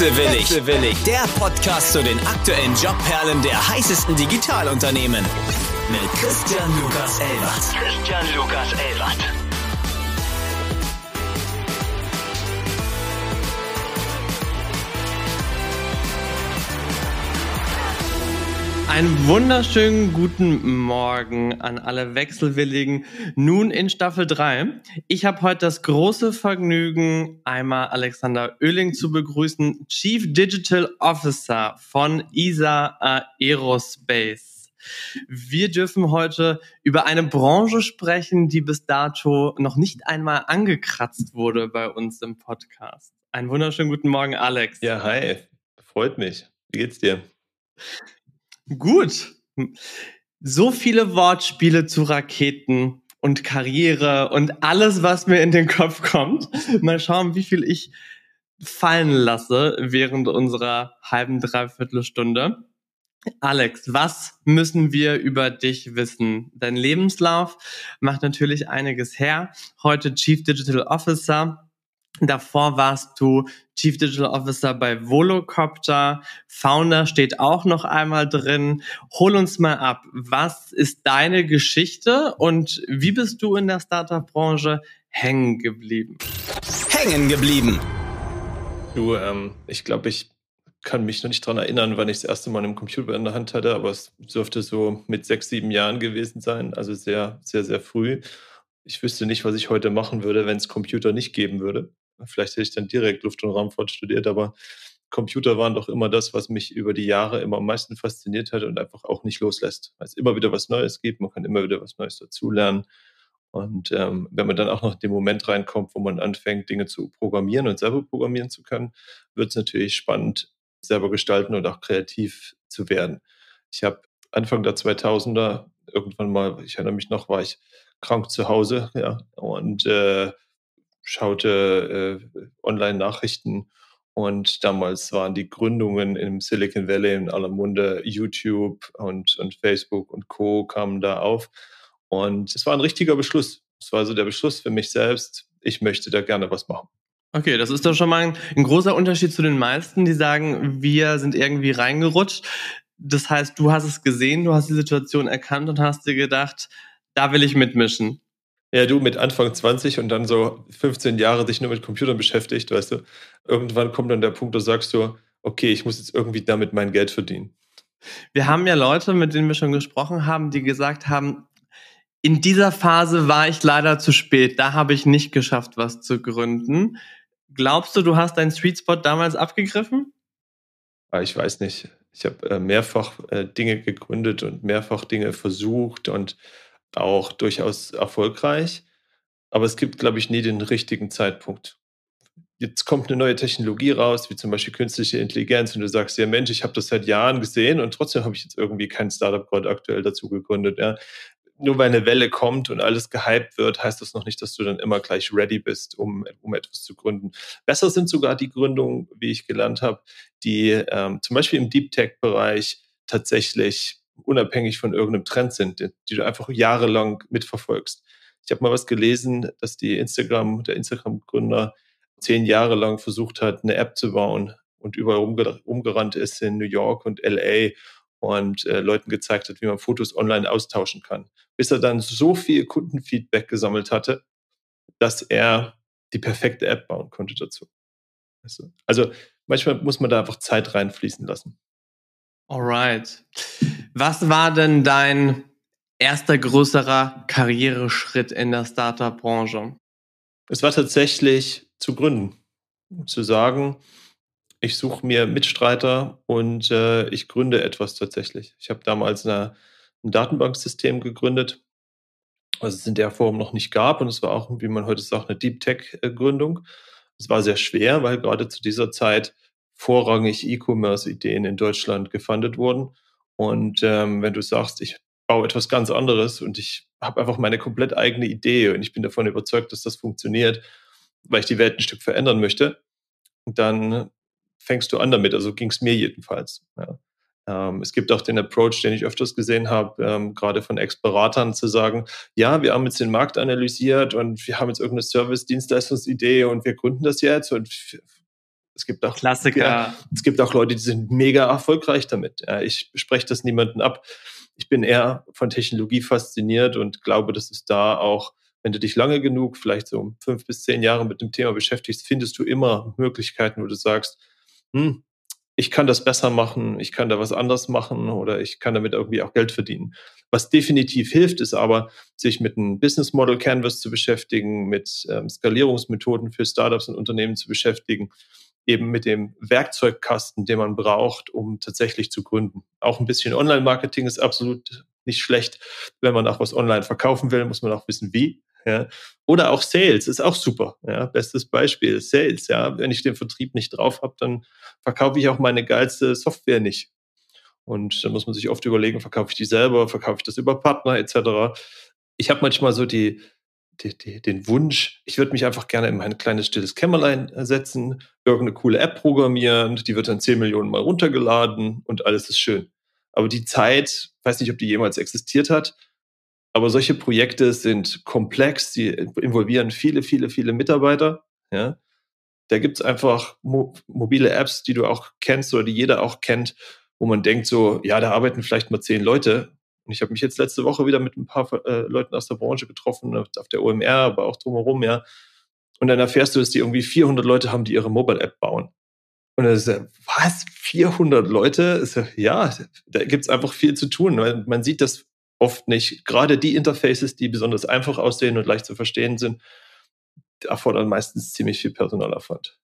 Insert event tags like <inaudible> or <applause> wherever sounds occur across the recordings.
Wechselwillig. Wechselwillig. Der Podcast zu den aktuellen Jobperlen der heißesten Digitalunternehmen. Mit Christian Lukas Elbert. Christian Lukas Elbert. Einen wunderschönen guten Morgen an alle Wechselwilligen. Nun in Staffel 3. Ich habe heute das große Vergnügen, einmal Alexander Oehling zu begrüßen, Chief Digital Officer von ESA Aerospace. Wir dürfen heute über eine Branche sprechen, die bis dato noch nicht einmal angekratzt wurde bei uns im Podcast. Einen wunderschönen guten Morgen, Alex. Ja, hi. Freut mich. Wie geht's dir? Gut. So viele Wortspiele zu Raketen und Karriere und alles, was mir in den Kopf kommt. Mal schauen, wie viel ich fallen lasse während unserer halben Dreiviertelstunde. Alex, was müssen wir über dich wissen? Dein Lebenslauf macht natürlich einiges her. Heute Chief Digital Officer Davor warst du Chief Digital Officer bei Volocopter. Founder steht auch noch einmal drin. Hol uns mal ab. Was ist deine Geschichte und wie bist du in der Startup-Branche hängen geblieben? Hängen geblieben. Du, ähm, ich glaube, ich kann mich noch nicht dran erinnern, wann ich das erste Mal einen Computer in der Hand hatte, aber es dürfte so mit sechs, sieben Jahren gewesen sein. Also sehr, sehr, sehr früh. Ich wüsste nicht, was ich heute machen würde, wenn es Computer nicht geben würde. Vielleicht hätte ich dann direkt Luft- und Raumfahrt studiert, aber Computer waren doch immer das, was mich über die Jahre immer am meisten fasziniert hat und einfach auch nicht loslässt. Weil es immer wieder was Neues gibt, man kann immer wieder was Neues dazulernen. Und ähm, wenn man dann auch noch in den Moment reinkommt, wo man anfängt, Dinge zu programmieren und selber programmieren zu können, wird es natürlich spannend, selber gestalten und auch kreativ zu werden. Ich habe Anfang der 2000er irgendwann mal, ich erinnere mich noch, war ich krank zu Hause, ja, und äh, schaute äh, Online-Nachrichten und damals waren die Gründungen im Silicon Valley in aller Munde, YouTube und, und Facebook und Co. kamen da auf. Und es war ein richtiger Beschluss. Es war so der Beschluss für mich selbst, ich möchte da gerne was machen. Okay, das ist doch schon mal ein, ein, großer Unterschied zu den meisten, die sagen, wir sind irgendwie reingerutscht. Das heißt, du hast es gesehen, du hast die Situation erkannt und hast dir gedacht, da will ich mitmischen. Ja, du mit Anfang 20 und dann so 15 Jahre dich nur mit Computern beschäftigt, weißt du. Irgendwann kommt dann der Punkt, da sagst du, okay, ich muss jetzt irgendwie damit mein Geld verdienen. Wir haben ja Leute, mit denen wir schon gesprochen haben, die gesagt haben, in dieser Phase war ich leider zu spät. Da habe ich nicht geschafft, was zu gründen. Glaubst du, du hast deinen Sweet Spot damals abgegriffen? Ah, ich weiß nicht. Ich habe äh, mehrfach äh, Dinge gegründet und mehrfach Dinge versucht und auch durchaus erfolgreich. Aber es gibt, glaube ich, nie den richtigen Zeitpunkt. Jetzt kommt eine neue Technologie raus, wie zum Beispiel künstliche Intelligenz, und du sagst, ja Mensch, ich habe das seit Jahren gesehen und trotzdem habe ich jetzt irgendwie kein Startup gerade aktuell dazu gegründet. Ja. Nur weil eine Welle kommt und alles gehypt wird, heißt das noch nicht, dass du dann immer gleich ready bist, um, um etwas zu gründen. Besser sind sogar die Gründungen, wie ich gelernt habe, die ähm, zum Beispiel im Deep Tech-Bereich tatsächlich unabhängig von irgendeinem Trend sind, die, du einfach jahrelang mitverfolgst. Ich habe mal was gelesen, dass die Instagram, der Instagram-Gründer zehn Jahre lang versucht hat, eine App zu bauen und überall umgerannt ist in New York und LA und äh, Leuten gezeigt hat, wie man Fotos online austauschen kann. Bis er dann so viel Kundenfeedback gesammelt hatte, dass er die perfekte App bauen konnte dazu. Also manchmal muss man da einfach Zeit reinfließen lassen. Alright. Was war denn dein erster größerer Karriereschritt in der Startup-Branche? Es war tatsächlich zu gründen, zu sagen, ich suche mir Mitstreiter und äh, ich gründe etwas tatsächlich. Ich habe damals eine, ein Datenbanksystem gegründet, was es in der Form noch nicht gab und es war auch, wie man heute sagt, eine Deep Tech-Gründung. Es war sehr schwer, weil gerade zu dieser Zeit vorrangig E-Commerce-Ideen in Deutschland gefundet wurden. Und ähm, wenn du sagst, ich baue etwas ganz anderes und ich habe einfach meine komplett eigene Idee und ich bin davon überzeugt, dass das funktioniert, weil ich die Welt ein Stück verändern möchte, dann fängst du an damit. Also ging es mir jedenfalls. Ja. Ähm, es gibt auch den Approach, den ich öfters gesehen habe, ähm, gerade von Ex-Beratern, zu sagen, ja, wir haben jetzt den Markt analysiert und wir haben jetzt irgendeine Service-Dienstleistungsidee und wir gründen das jetzt und Es gibt auch Klassiker. Ja, es gibt auch Leute, die sind mega erfolgreich damit. Ja, ich spreche das niemanden ab. Ich bin eher von Technologie fasziniert und glaube, dass es da auch, wenn du dich lange genug, vielleicht so fünf bis zehn Jahre mit dem Thema beschäftigst, findest du immer Möglichkeiten, wo du sagst, hm, ich kann das besser machen, ich kann da was anders machen oder ich kann damit irgendwie auch Geld verdienen. Was definitiv hilft, ist aber, sich mit einem Business Model Canvas zu beschäftigen, mit ähm, Skalierungsmethoden für Startups und Unternehmen zu beschäftigen, eben mit dem Werkzeugkasten, den man braucht, um tatsächlich zu gründen. Auch ein bisschen Online-Marketing ist absolut nicht schlecht. Wenn man auch was online verkaufen will, muss man auch wissen, wie. Ja. Oder auch Sales ist auch super. Ja. Bestes Beispiel, Sales. Ja. Wenn ich den Vertrieb nicht drauf habe, dann verkaufe ich auch meine geilste Software nicht. Und dann muss man sich oft überlegen, verkaufe ich die selber, verkaufe ich das über Partner etc. Ich habe manchmal so die, die, die, den Wunsch, ich würde mich einfach gerne in mein kleines stilles Kämmerlein setzen, irgendeine coole App programmieren, die wird dann 10 Millionen Mal runtergeladen und alles ist schön. Aber die Zeit, weiß nicht, ob die jemals existiert hat, aber solche Projekte sind komplex, die involvieren viele, viele, viele Mitarbeiter. Ja. Da gibt's einfach mo mobile Apps, die du auch kennst oder die jeder auch kennt, wo man denkt so, ja, da arbeiten vielleicht mal zehn Leute. Und ich habe mich jetzt letzte Woche wieder mit ein paar äh, Leuten aus der Branche getroffen, auf der OMR, aber auch drumherum, ja. Und dann erfährst du, dass die irgendwie 400 Leute haben, die ihre Mobile-App bauen. Und dann ist ja, was? 400 Leute? Ja, da gibt's einfach viel zu tun. Man sieht das oft nicht. Gerade die Interfaces, die besonders einfach aussehen und leicht zu verstehen sind, erfordern meistens ziemlich viel Personalaufwand.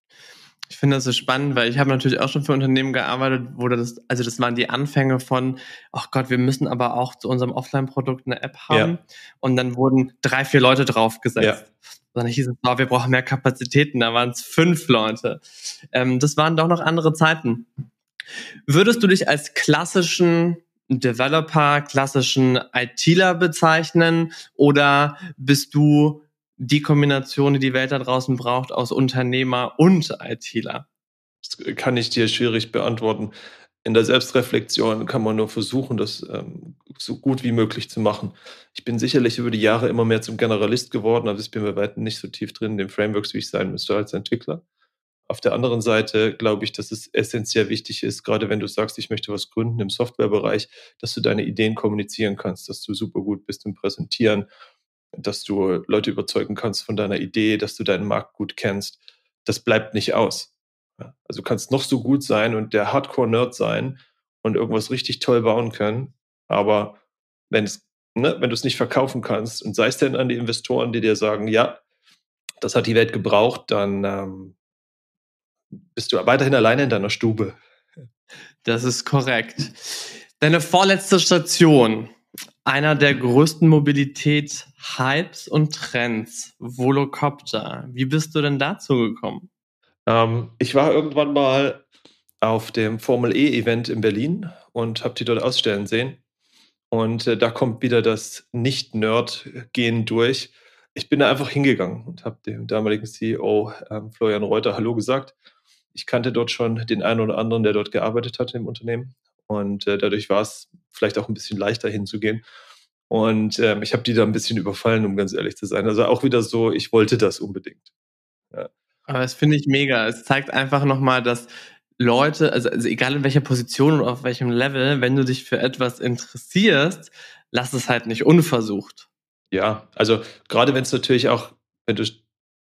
Ich finde das so spannend, weil ich habe natürlich auch schon für Unternehmen gearbeitet, wo das, also das waren die Anfänge von, ach Gott, wir müssen aber auch zu unserem Offline-Produkt eine App haben. Ja. Und dann wurden drei, vier Leute draufgesetzt. Ja. Dann hieß es, oh, wir brauchen mehr Kapazitäten. Da waren es fünf Leute. Ähm, das waren doch noch andere Zeiten. Würdest du dich als klassischen Developer, klassischen ITler bezeichnen oder bist du die Kombination, die die Welt da draußen braucht, aus Unternehmer und ITler? Das kann ich dir schwierig beantworten. In der Selbstreflexion kann man nur versuchen, das ähm, so gut wie möglich zu machen. Ich bin sicherlich über die Jahre immer mehr zum Generalist geworden, aber ich bin bei weitem nicht so tief drin in den Frameworks, wie ich sein müsste als Entwickler. Auf der anderen Seite glaube ich, dass es essentiell wichtig ist, gerade wenn du sagst, ich möchte was gründen im Softwarebereich, dass du deine Ideen kommunizieren kannst, dass du super gut bist im Präsentieren dass du Leute überzeugen kannst von deiner Idee, dass du deinen Markt gut kennst. Das bleibt nicht aus. Also du kannst noch so gut sein und der Hardcore-Nerd sein und irgendwas richtig toll bauen können, aber wenn es, ne, wenn du es nicht verkaufen kannst und sei es denn an die Investoren, die dir sagen, ja, das hat die Welt gebraucht, dann ähm, bist du weiterhin alleine in deiner Stube. Das ist korrekt. Deine vorletzte Station einer der größten Mobilität-Hypes und Trends, Volocopter. Wie bist du denn dazu gekommen? Ähm, ich war irgendwann mal auf dem Formel E-Event in Berlin und habe die dort ausstellen sehen. Und äh, da kommt wieder das Nicht-Nerd-Gehen durch. Ich bin da einfach hingegangen und habe dem damaligen CEO ähm, Florian Reuter Hallo gesagt. Ich kannte dort schon den einen oder anderen, der dort gearbeitet hat im Unternehmen. Und äh, dadurch war es vielleicht auch ein bisschen leichter hinzugehen. Und ähm, ich habe die da ein bisschen überfallen, um ganz ehrlich zu sein. Also auch wieder so, ich wollte das unbedingt. Ja. Aber das finde ich mega. Es zeigt einfach nochmal, dass Leute, also, also egal in welcher Position oder auf welchem Level, wenn du dich für etwas interessierst, lass es halt nicht unversucht. Ja, also gerade wenn es natürlich auch, wenn du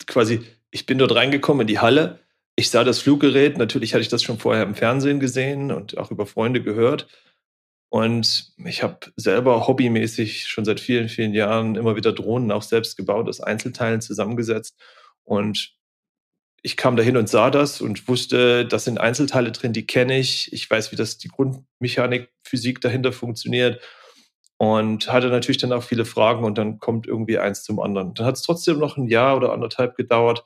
quasi, ich bin dort reingekommen in die Halle, ich sah das Fluggerät, natürlich hatte ich das schon vorher im Fernsehen gesehen und auch über Freunde gehört. Und ich habe selber hobbymäßig schon seit vielen, vielen Jahren immer wieder Drohnen auch selbst gebaut, aus Einzelteilen zusammengesetzt. Und ich kam dahin und sah das und wusste, das sind Einzelteile drin, die kenne ich. Ich weiß, wie das die Grundmechanik, Physik dahinter funktioniert. Und hatte natürlich dann auch viele Fragen und dann kommt irgendwie eins zum anderen. Dann hat es trotzdem noch ein Jahr oder anderthalb gedauert,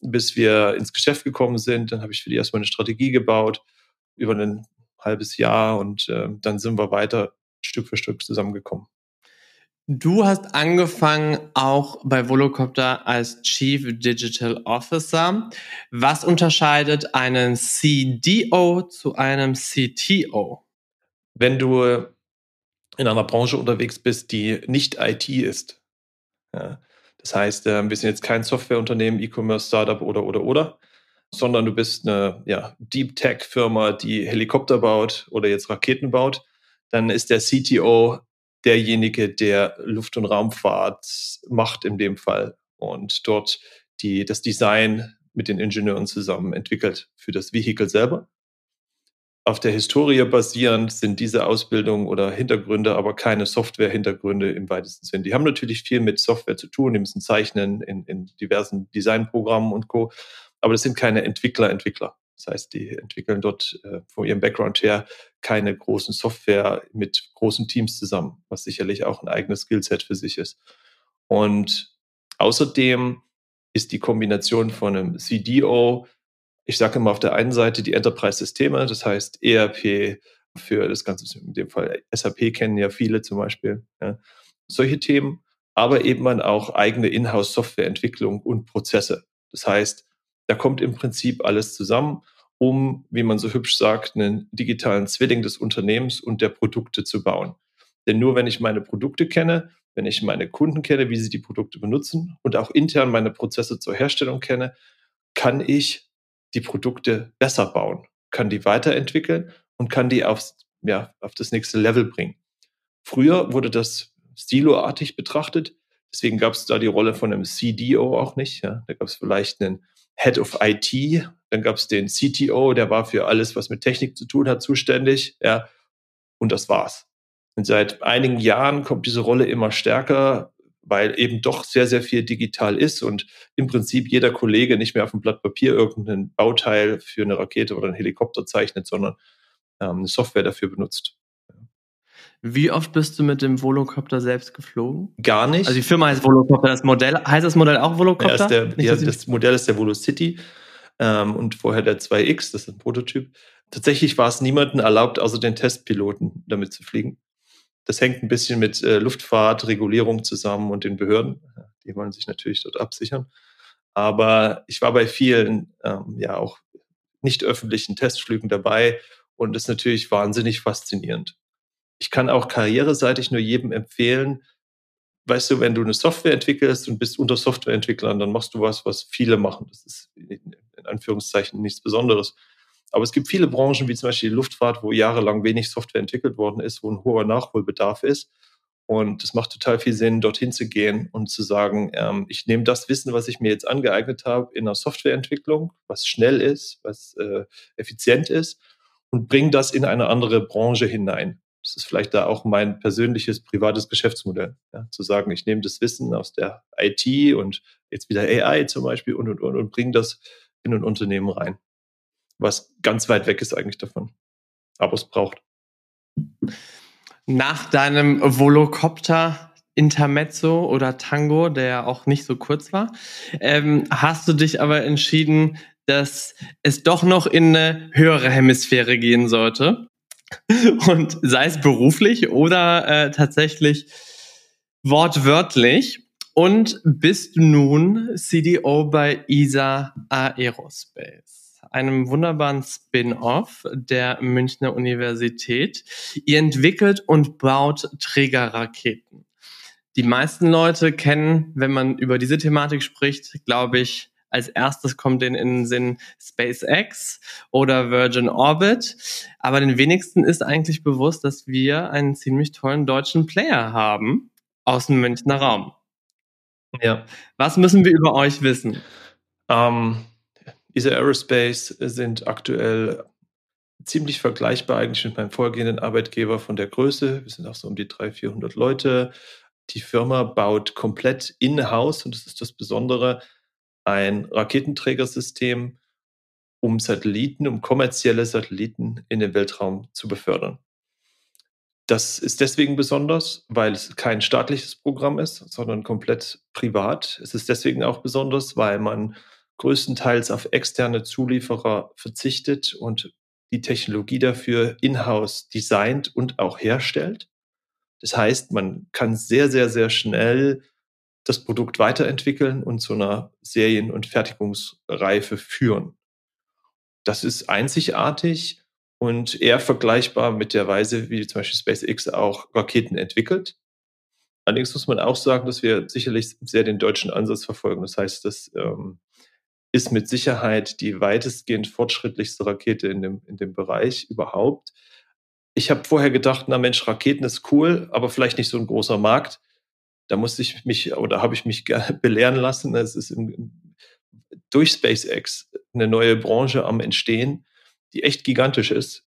bis wir ins Geschäft gekommen sind. Dann habe ich für die erstmal eine Strategie gebaut über ein halbes Jahr und äh, dann sind wir weiter Stück für Stück zusammengekommen. Du hast angefangen auch bei Volocopter als Chief Digital Officer. Was unterscheidet einen CDO zu einem CTO? Wenn du in einer Branche unterwegs bist, die nicht IT ist, ja, das heißt, äh, wir sind jetzt kein Softwareunternehmen, E-Commerce, Startup oder, oder, oder. sondern du bist eine ja, Deep Tech Firma, die Helikopter baut oder jetzt Raketen baut, dann ist der CTO derjenige, der Luft- und Raumfahrt macht in dem Fall und dort die, das Design mit den Ingenieuren zusammen entwickelt für das Vehikel selber. Auf der Historie basierend sind diese Ausbildungen oder Hintergründe aber keine Software-Hintergründe im weitesten Sinn. Die haben natürlich viel mit Software zu tun, die müssen zeichnen in, in diversen Designprogrammen und Co. Aber das sind keine Entwickler, Entwickler. Das heißt, die entwickeln dort äh, von ihrem Background her keine großen Software mit großen Teams zusammen, was sicherlich auch ein eigenes Skillset für sich ist. Und außerdem ist die Kombination von einem CDO, ich sage immer auf der einen Seite die Enterprise-Systeme, das heißt ERP für das ganze, in dem Fall SAP kennen ja viele zum Beispiel, ja, solche Themen, aber eben dann auch eigene Inhouse-Softwareentwicklung und Prozesse. Das heißt, da kommt im Prinzip alles zusammen, um, wie man so hübsch sagt, einen digitalen Zwilling des Unternehmens und der Produkte zu bauen. Denn nur wenn ich meine Produkte kenne, wenn ich meine Kunden kenne, wie sie die Produkte benutzen und auch intern meine Prozesse zur Herstellung kenne, kann ich die Produkte besser bauen, kann die weiterentwickeln und kann die aufs, ja, auf das nächste Level bringen. Früher wurde das stiloartig betrachtet. Deswegen gab es da die Rolle von einem CDO auch nicht. Ja. Da gab es vielleicht einen Head of IT, dann gab es den CTO, der war für alles, was mit Technik zu tun hat, zuständig. Ja. Und das war's. Und seit einigen Jahren kommt diese Rolle immer stärker, weil eben doch sehr, sehr viel digital ist und im Prinzip jeder Kollege nicht mehr auf dem Blatt Papier irgendein Bauteil für eine Rakete oder einen Helikopter zeichnet, sondern ähm, eine Software dafür benutzt. Wie oft bist du mit dem Volocopter selbst geflogen? Gar nicht. Also die Firma heißt Volocopter, das Modell, heißt das Modell auch Volocopter? Ja, der, nicht, ja, das Modell ist der Volocity ähm, und vorher der 2X, das ist ein Prototyp. Tatsächlich war es niemandem erlaubt, außer den Testpiloten damit zu fliegen. Das hängt ein bisschen mit äh, Luftfahrtregulierung zusammen und den Behörden. Die wollen sich natürlich dort absichern. Aber ich war bei vielen, ähm, ja, auch nicht öffentlichen Testflügen dabei und ist natürlich wahnsinnig faszinierend. Ich kann auch karriereseitig nur jedem empfehlen, weißt du, wenn du eine Software entwickelst und bist unter Softwareentwicklern, dann machst du was, was viele machen. Das ist in Anführungszeichen nichts Besonderes. Aber es gibt viele Branchen, wie zum Beispiel die Luftfahrt, wo jahrelang wenig Software entwickelt worden ist, wo ein hoher Nachholbedarf ist. Und es macht total viel Sinn, dorthin zu gehen und zu sagen, ähm, ich nehme das Wissen, was ich mir jetzt angeeignet habe, in einer Softwareentwicklung, was schnell ist, was äh, effizient ist, und bringe das in eine andere Branche hinein. Das ist vielleicht da auch mein persönliches, privates Geschäftsmodell. Ja, zu sagen, ich nehme das Wissen aus der IT und jetzt wieder AI zum Beispiel und, und, und, und bringe das in ein Unternehmen rein was ganz weit weg ist eigentlich davon. Aber es braucht. Nach deinem Volocopter Intermezzo oder Tango, der auch nicht so kurz war, ähm, hast du dich aber entschieden, dass es doch noch in eine höhere Hemisphäre gehen sollte. <laughs> Und sei es beruflich oder äh, tatsächlich wortwörtlich. Und bist nun CDO bei ESA Aerospace einem wunderbaren Spin-off der Münchner Universität. Ihr entwickelt und baut Trägerraketen. Die meisten Leute kennen, wenn man über diese Thematik spricht, glaube ich, als erstes kommt denen in den Sinn SpaceX oder Virgin Orbit. Aber den wenigsten ist eigentlich bewusst, dass wir einen ziemlich tollen deutschen Player haben aus dem Münchner Raum. Ja. Was müssen wir über euch wissen? Ähm, diese Aerospace sind aktuell ziemlich vergleichbar eigentlich mit meinem vorgehenden Arbeitgeber von der Größe. Wir sind auch so um die 300, 400 Leute. Die Firma baut komplett in-house, und das ist das Besondere, ein Raketenträgersystem, um Satelliten, um kommerzielle Satelliten in den Weltraum zu befördern. Das ist deswegen besonders, weil es kein staatliches Programm ist, sondern komplett privat. Es ist deswegen auch besonders, weil man größtenteils auf externe Zulieferer verzichtet und die Technologie dafür in-house designt und auch herstellt. Das heißt, man kann sehr, sehr, sehr schnell das Produkt weiterentwickeln und zu einer Serien- und Fertigungsreife führen. Das ist einzigartig und eher vergleichbar mit der Weise, wie zum Beispiel SpaceX auch Raketen entwickelt. Allerdings muss man auch sagen, dass wir sicherlich sehr den deutschen Ansatz verfolgen. Das heißt, dass ähm, ist mit Sicherheit die weitestgehend fortschrittlichste Rakete in dem, in dem Bereich überhaupt. Ich habe vorher gedacht, na Mensch, Raketen ist cool, aber vielleicht nicht so ein großer Markt. Da musste ich mich oder habe ich mich <laughs> belehren lassen. Es ist im, durch SpaceX eine neue Branche am Entstehen, die echt gigantisch ist.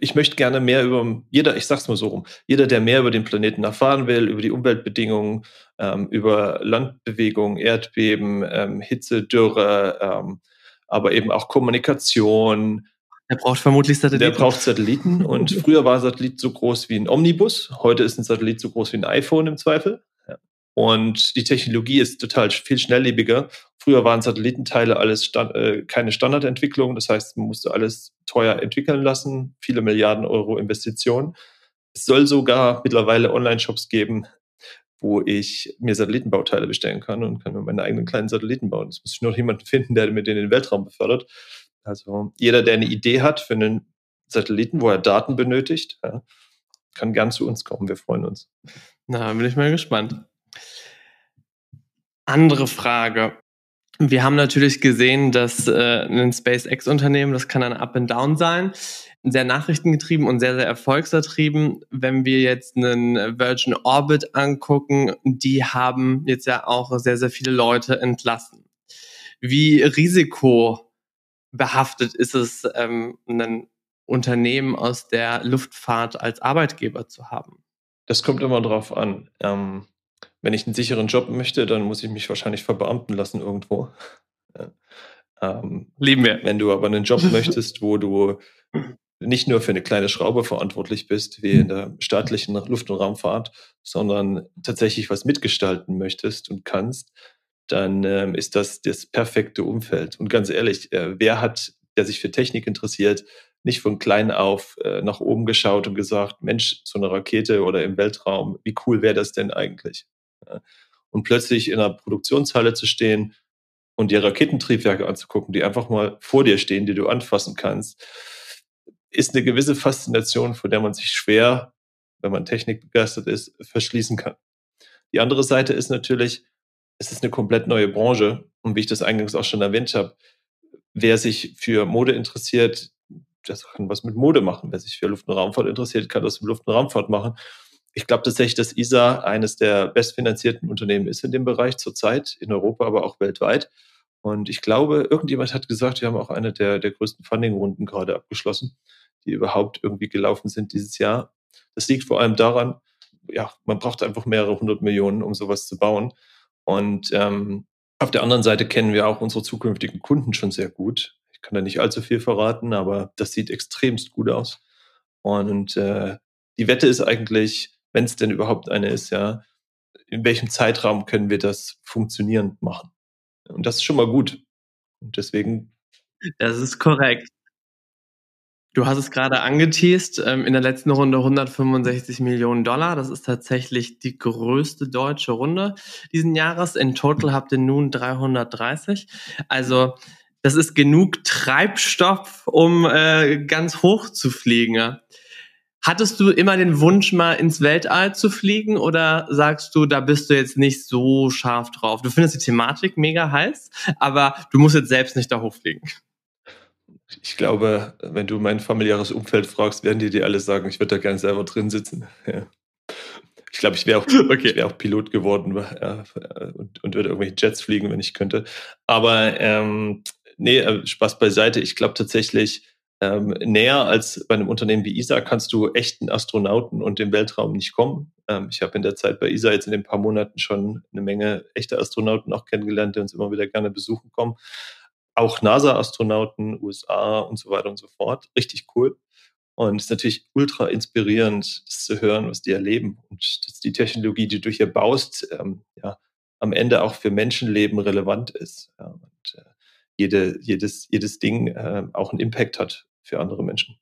Ich möchte gerne mehr über jeder, ich sag's mal so rum, jeder, der mehr über den Planeten erfahren will, über die Umweltbedingungen, ähm, über Landbewegung, Erdbeben, ähm, Hitze, Dürre, ähm, aber eben auch Kommunikation. Er braucht vermutlich Satelliten. Der braucht Satelliten und <laughs> früher war ein Satellit so groß wie ein Omnibus, heute ist ein Satellit so groß wie ein iPhone im Zweifel. Und die Technologie ist total viel schnelllebiger. Früher waren Satellitenteile alles stand, äh, keine Standardentwicklung. Das heißt, man musste alles teuer entwickeln lassen, viele Milliarden Euro Investitionen. Es soll sogar mittlerweile Online-Shops geben, wo ich mir Satellitenbauteile bestellen kann und kann mir meine eigenen kleinen Satelliten bauen. Es muss ich nur jemanden finden, der den in den Weltraum befördert. Also jeder, der eine Idee hat für einen Satelliten, wo er Daten benötigt, ja, kann gern zu uns kommen. Wir freuen uns. Na, bin ich mal gespannt. Andere Frage. Wir haben natürlich gesehen, dass äh, ein SpaceX-Unternehmen, das kann ein Up and Down sein, sehr nachrichtengetrieben und sehr, sehr erfolgsertrieben. Wenn wir jetzt einen Virgin Orbit angucken, die haben jetzt ja auch sehr, sehr viele Leute entlassen. Wie risikobehaftet ist es, ähm, ein Unternehmen aus der Luftfahrt als Arbeitgeber zu haben? Das kommt immer drauf an. Ähm, wenn ich einen sicheren Job möchte, dann muss ich mich wahrscheinlich verbeamten lassen irgendwo. Ähm, Lieben wir. Wenn du aber einen Job <laughs> möchtest, wo du nicht nur für eine kleine Schraube verantwortlich bist, wie in der staatlichen Luft- und Raumfahrt, sondern tatsächlich was mitgestalten möchtest und kannst, dann ähm, ist das das perfekte Umfeld. Und ganz ehrlich, äh, wer hat, der sich für Technik interessiert, nicht von klein auf äh, nach oben geschaut und gesagt, Mensch, so eine Rakete oder im Weltraum, wie cool wäre das denn eigentlich? Und plötzlich in einer Produktionshalle zu stehen und die Raketentriebwerke anzugucken, die einfach mal vor dir stehen, die du anfassen kannst, ist eine gewisse Faszination, von der man sich schwer, wenn man technikbegeistert ist, verschließen kann. Die andere Seite ist natürlich, es ist eine komplett neue Branche. Und wie ich das eingangs auch schon erwähnt habe, wer sich für Mode interessiert, das kann was mit Mode machen. Wer sich für Luft- und Raumfahrt interessiert, kann das mit Luft- und Raumfahrt machen ich glaube tatsächlich, dass ISA eines der bestfinanzierten Unternehmen ist in dem Bereich zurzeit, in Europa, aber auch weltweit. Und ich glaube, irgendjemand hat gesagt, wir haben auch eine der, der größten Funding-Runden gerade abgeschlossen, die überhaupt irgendwie gelaufen sind dieses Jahr. Das liegt vor allem daran, ja, man braucht einfach mehrere hundert Millionen, um sowas zu bauen. Und ähm, auf der anderen Seite kennen wir auch unsere zukünftigen Kunden schon sehr gut. Ich kann da nicht allzu viel verraten, aber das sieht extremst gut aus. Und äh, die Wette ist eigentlich, wenn es denn überhaupt eine ist, ja, in welchem Zeitraum können wir das funktionierend machen? Und das ist schon mal gut. Und deswegen. Das ist korrekt. Du hast es gerade angeteased, ähm, in der letzten Runde 165 Millionen Dollar. Das ist tatsächlich die größte deutsche Runde diesen Jahres. In total habt ihr nun 330. Also das ist genug Treibstoff, um äh, ganz hoch zu fliegen. Hattest du immer den Wunsch, mal ins Weltall zu fliegen oder sagst du, da bist du jetzt nicht so scharf drauf? Du findest die Thematik mega heiß, aber du musst jetzt selbst nicht da hochfliegen. Ich glaube, wenn du mein familiäres Umfeld fragst, werden die dir alle sagen, ich würde da gerne selber drin sitzen. Ja. Ich glaube, ich wäre auch, <laughs> okay. wär auch Pilot geworden ja, und, und würde irgendwelche Jets fliegen, wenn ich könnte. Aber ähm, nee, äh, Spaß beiseite. Ich glaube tatsächlich, ähm, näher als bei einem Unternehmen wie ISA kannst du echten Astronauten und den Weltraum nicht kommen. Ähm, ich habe in der Zeit bei ISA jetzt in den paar Monaten schon eine Menge echter Astronauten auch kennengelernt, die uns immer wieder gerne besuchen kommen. Auch NASA-Astronauten, USA und so weiter und so fort. Richtig cool. Und es ist natürlich ultra inspirierend, das zu hören, was die erleben. Und dass die Technologie, die du hier baust, ähm, ja, am Ende auch für Menschenleben relevant ist. Ja, und äh, jede, jedes, jedes Ding äh, auch einen Impact hat für andere Menschen.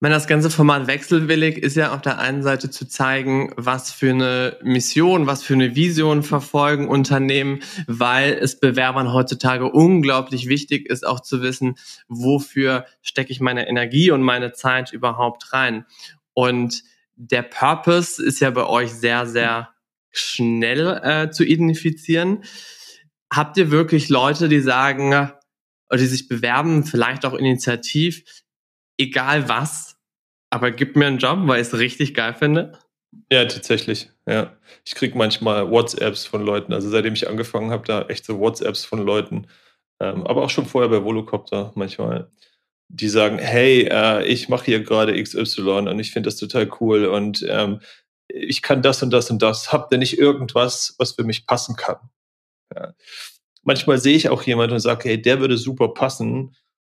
Meine, das ganze Format Wechselwillig ist ja auf der einen Seite zu zeigen, was für eine Mission, was für eine Vision verfolgen Unternehmen, weil es Bewerbern heutzutage unglaublich wichtig ist, auch zu wissen, wofür stecke ich meine Energie und meine Zeit überhaupt rein. Und der Purpose ist ja bei euch sehr, sehr schnell äh, zu identifizieren. Habt ihr wirklich Leute, die sagen, oder die sich bewerben, vielleicht auch initiativ, egal was, aber gib mir einen Job, weil ich es richtig geil finde. Ja, tatsächlich. Ja. Ich kriege manchmal WhatsApps von Leuten. Also seitdem ich angefangen habe, da echt so WhatsApps von Leuten. Ähm, aber auch schon vorher bei Volocopter manchmal. Die sagen, hey, äh, ich mache hier gerade XY und ich finde das total cool und ähm, ich kann das und das und das. Habt ihr nicht irgendwas, was für mich passen kann? Ja. Manchmal sehe ich auch jemanden und sage, hey, der würde super passen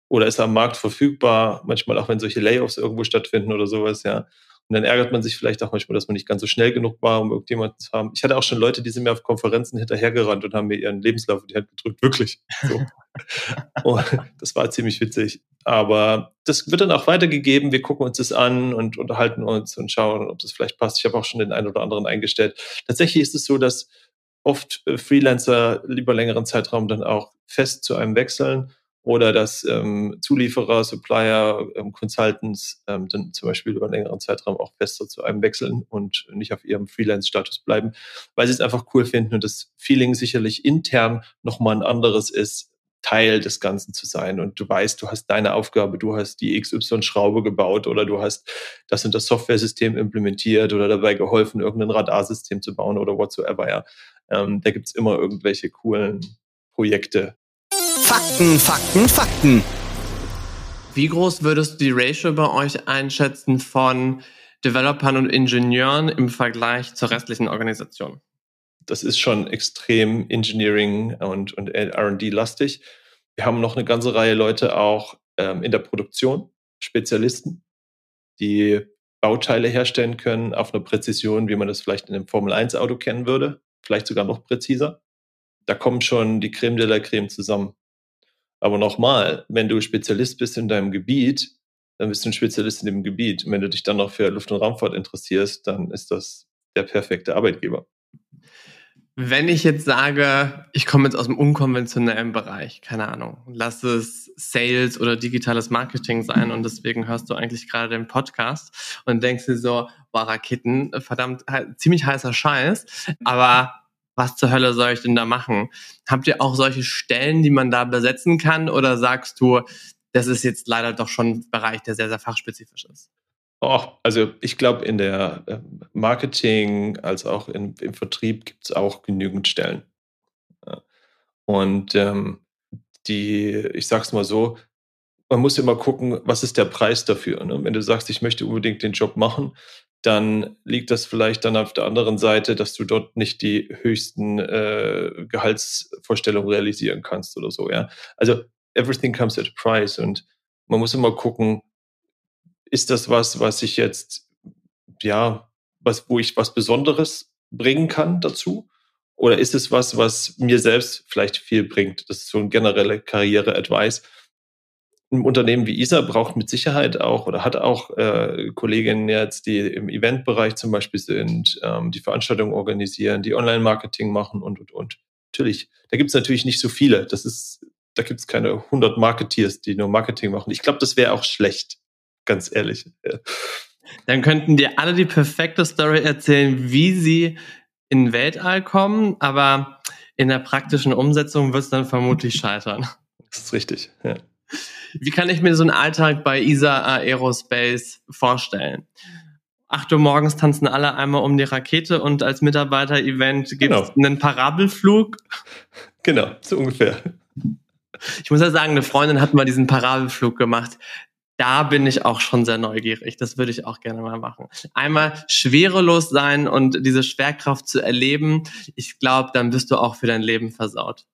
oder ist am Markt verfügbar. Manchmal auch, wenn solche Layoffs irgendwo stattfinden oder sowas, ja. Und dann ärgert man sich vielleicht auch manchmal, dass man nicht ganz so schnell genug war, um irgendjemanden zu haben. Ich hatte auch schon Leute, die sind mir auf Konferenzen hinterhergerannt und haben mir ihren Lebenslauf in die Hand gedrückt. Wirklich. So. <laughs> das war ziemlich witzig. Aber das wird dann auch weitergegeben. Wir gucken uns das an und unterhalten uns und schauen, ob das vielleicht passt. Ich habe auch schon den einen oder anderen eingestellt. Tatsächlich ist es so, dass oft äh, Freelancer lieber längeren Zeitraum dann auch fest zu einem wechseln oder dass ähm, Zulieferer, Supplier, ähm, Consultants ähm, dann zum Beispiel über einen längeren Zeitraum auch fester zu einem wechseln und nicht auf ihrem Freelance-Status bleiben, weil sie es einfach cool finden und das Feeling sicherlich intern nochmal ein anderes ist, Teil des Ganzen zu sein. Und du weißt, du hast deine Aufgabe, du hast die XY-Schraube gebaut oder du hast das und das Software-System implementiert oder dabei geholfen, irgendein Radarsystem zu bauen oder whatsoever, ja. Ähm, da gibt's immer irgendwelche coolen Projekte, Fakten, Fakten, Fakten. Wie groß würdest du die Ratio bei euch einschätzen von Developern und Ingenieuren im Vergleich zur restlichen Organisation? Das ist schon extrem Engineering und, und RD-lastig. Wir haben noch eine ganze Reihe Leute auch ähm, in der Produktion, Spezialisten, die Bauteile herstellen können auf eine Präzision, wie man das vielleicht in einem Formel-1-Auto kennen würde, vielleicht sogar noch präziser. Da kommen schon die Creme de la Creme zusammen. Aber nochmal, wenn du Spezialist bist in deinem Gebiet, dann bist du ein Spezialist in dem Gebiet. Und wenn du dich dann noch für Luft- und Raumfahrt interessierst, dann ist das der perfekte Arbeitgeber. Wenn ich jetzt sage, ich komme jetzt aus dem unkonventionellen Bereich, keine Ahnung, lass es Sales oder digitales Marketing sein und deswegen hörst du eigentlich gerade den Podcast und denkst dir so, boah, Raketen, verdammt, ziemlich heißer Scheiß, aber was zur Hölle soll ich denn da machen? Habt ihr auch solche Stellen, die man da besetzen kann oder sagst du, das ist jetzt leider doch schon ein Bereich, der sehr, sehr fachspezifisch ist? Oh, also ich glaube, in der ähm, Marketing als auch in, im Vertrieb gibt es auch genügend Stellen. Und ähm, die, ich sag's mal so, man muss immer gucken, was ist der Preis dafür. Ne? Wenn du sagst, ich möchte unbedingt den Job machen, dann liegt das vielleicht dann auf der anderen Seite, dass du dort nicht die höchsten äh, Gehaltsvorstellungen realisieren kannst oder so, ja. Also everything comes at a price und man muss immer gucken, ist das was, was ich jetzt, ja, was, wo ich was Besonderes bringen kann dazu? Oder ist es was, was mir selbst vielleicht viel bringt? Das ist so ein generelle Karriere-Advice ein Unternehmen wie ISA braucht mit Sicherheit auch oder hat auch äh, Kolleginnen jetzt, die im Eventbereich zum Beispiel sind, ähm, die Veranstaltungen organisieren, die Online-Marketing machen und, und, und. Natürlich, da gibt es natürlich nicht so viele. Das ist, da gibt es keine 100 Marketeers, die nur Marketing machen. Ich glaube, das wäre auch schlecht, ganz ehrlich. Dann könnten dir alle die perfekte Story erzählen, wie sie in den Weltall kommen, aber in der praktischen Umsetzung wird es dann vermutlich scheitern. Das ist richtig, ja. Wie kann ich mir so einen Alltag bei ISA Aerospace vorstellen? Acht Uhr morgens tanzen alle einmal um die Rakete und als Mitarbeiter-Event gibt es genau. einen Parabelflug. Genau, so ungefähr. Ich muss ja sagen, eine Freundin hat mal diesen Parabelflug gemacht. Da bin ich auch schon sehr neugierig. Das würde ich auch gerne mal machen. Einmal schwerelos sein und diese Schwerkraft zu erleben. Ich glaube, dann bist du auch für dein Leben versaut.